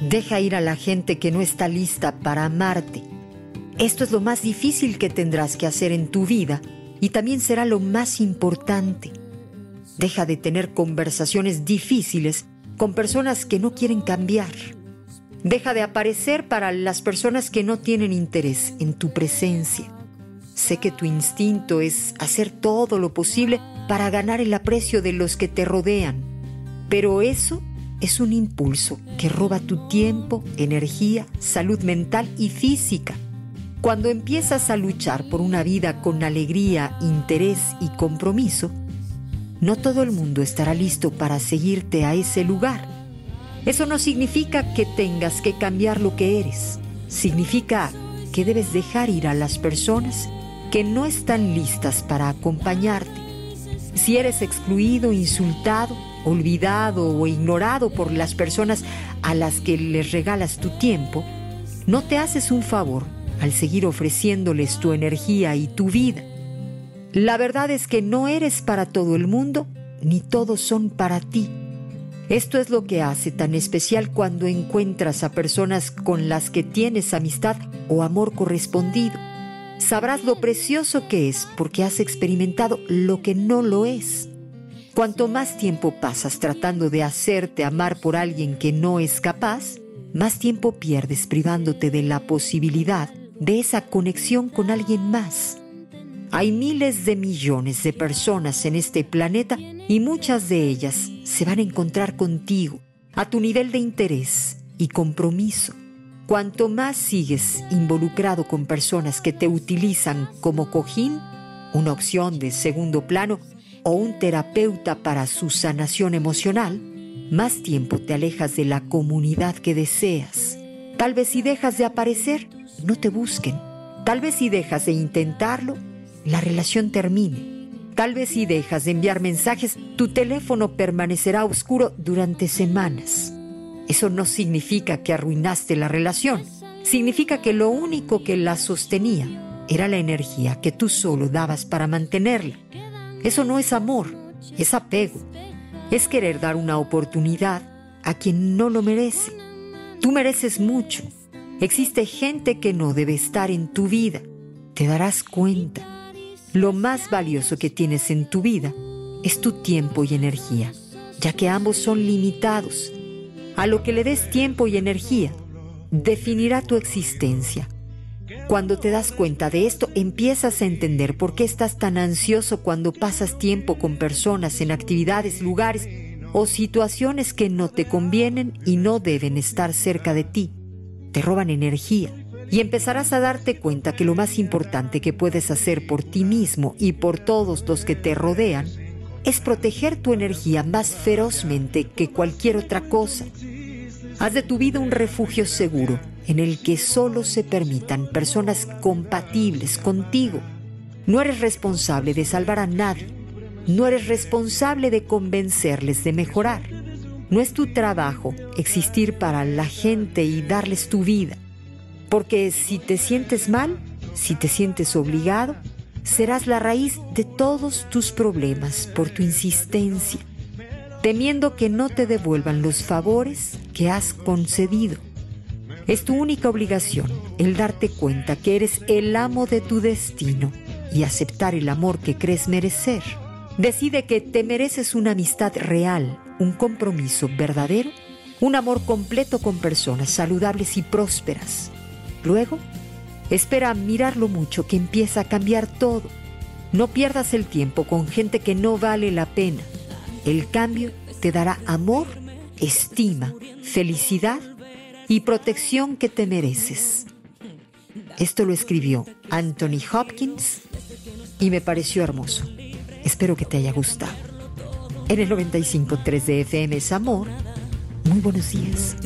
Deja ir a la gente que no está lista para amarte. Esto es lo más difícil que tendrás que hacer en tu vida y también será lo más importante. Deja de tener conversaciones difíciles con personas que no quieren cambiar. Deja de aparecer para las personas que no tienen interés en tu presencia. Sé que tu instinto es hacer todo lo posible para ganar el aprecio de los que te rodean, pero eso es un impulso que roba tu tiempo, energía, salud mental y física. Cuando empiezas a luchar por una vida con alegría, interés y compromiso, no todo el mundo estará listo para seguirte a ese lugar. Eso no significa que tengas que cambiar lo que eres. Significa que debes dejar ir a las personas que no están listas para acompañarte. Si eres excluido, insultado, olvidado o ignorado por las personas a las que les regalas tu tiempo, no te haces un favor al seguir ofreciéndoles tu energía y tu vida. La verdad es que no eres para todo el mundo, ni todos son para ti. Esto es lo que hace tan especial cuando encuentras a personas con las que tienes amistad o amor correspondido. Sabrás lo precioso que es porque has experimentado lo que no lo es. Cuanto más tiempo pasas tratando de hacerte amar por alguien que no es capaz, más tiempo pierdes privándote de la posibilidad de esa conexión con alguien más. Hay miles de millones de personas en este planeta y muchas de ellas se van a encontrar contigo, a tu nivel de interés y compromiso. Cuanto más sigues involucrado con personas que te utilizan como cojín, una opción de segundo plano, o un terapeuta para su sanación emocional, más tiempo te alejas de la comunidad que deseas. Tal vez si dejas de aparecer, no te busquen. Tal vez si dejas de intentarlo, la relación termine. Tal vez si dejas de enviar mensajes, tu teléfono permanecerá oscuro durante semanas. Eso no significa que arruinaste la relación. Significa que lo único que la sostenía era la energía que tú solo dabas para mantenerla. Eso no es amor, es apego. Es querer dar una oportunidad a quien no lo merece. Tú mereces mucho. Existe gente que no debe estar en tu vida. Te darás cuenta. Lo más valioso que tienes en tu vida es tu tiempo y energía, ya que ambos son limitados. A lo que le des tiempo y energía, definirá tu existencia. Cuando te das cuenta de esto, empiezas a entender por qué estás tan ansioso cuando pasas tiempo con personas en actividades, lugares o situaciones que no te convienen y no deben estar cerca de ti. Te roban energía y empezarás a darte cuenta que lo más importante que puedes hacer por ti mismo y por todos los que te rodean es proteger tu energía más ferozmente que cualquier otra cosa. Haz de tu vida un refugio seguro en el que solo se permitan personas compatibles contigo. No eres responsable de salvar a nadie. No eres responsable de convencerles de mejorar. No es tu trabajo existir para la gente y darles tu vida. Porque si te sientes mal, si te sientes obligado, serás la raíz de todos tus problemas por tu insistencia, temiendo que no te devuelvan los favores que has concedido. Es tu única obligación el darte cuenta que eres el amo de tu destino y aceptar el amor que crees merecer. Decide que te mereces una amistad real, un compromiso verdadero, un amor completo con personas saludables y prósperas. Luego, espera mirar lo mucho que empieza a cambiar todo. No pierdas el tiempo con gente que no vale la pena. El cambio te dará amor, estima, felicidad y protección que te mereces. Esto lo escribió Anthony Hopkins y me pareció hermoso. Espero que te haya gustado. En el 95.3 de FM es Amor. Muy buenos días.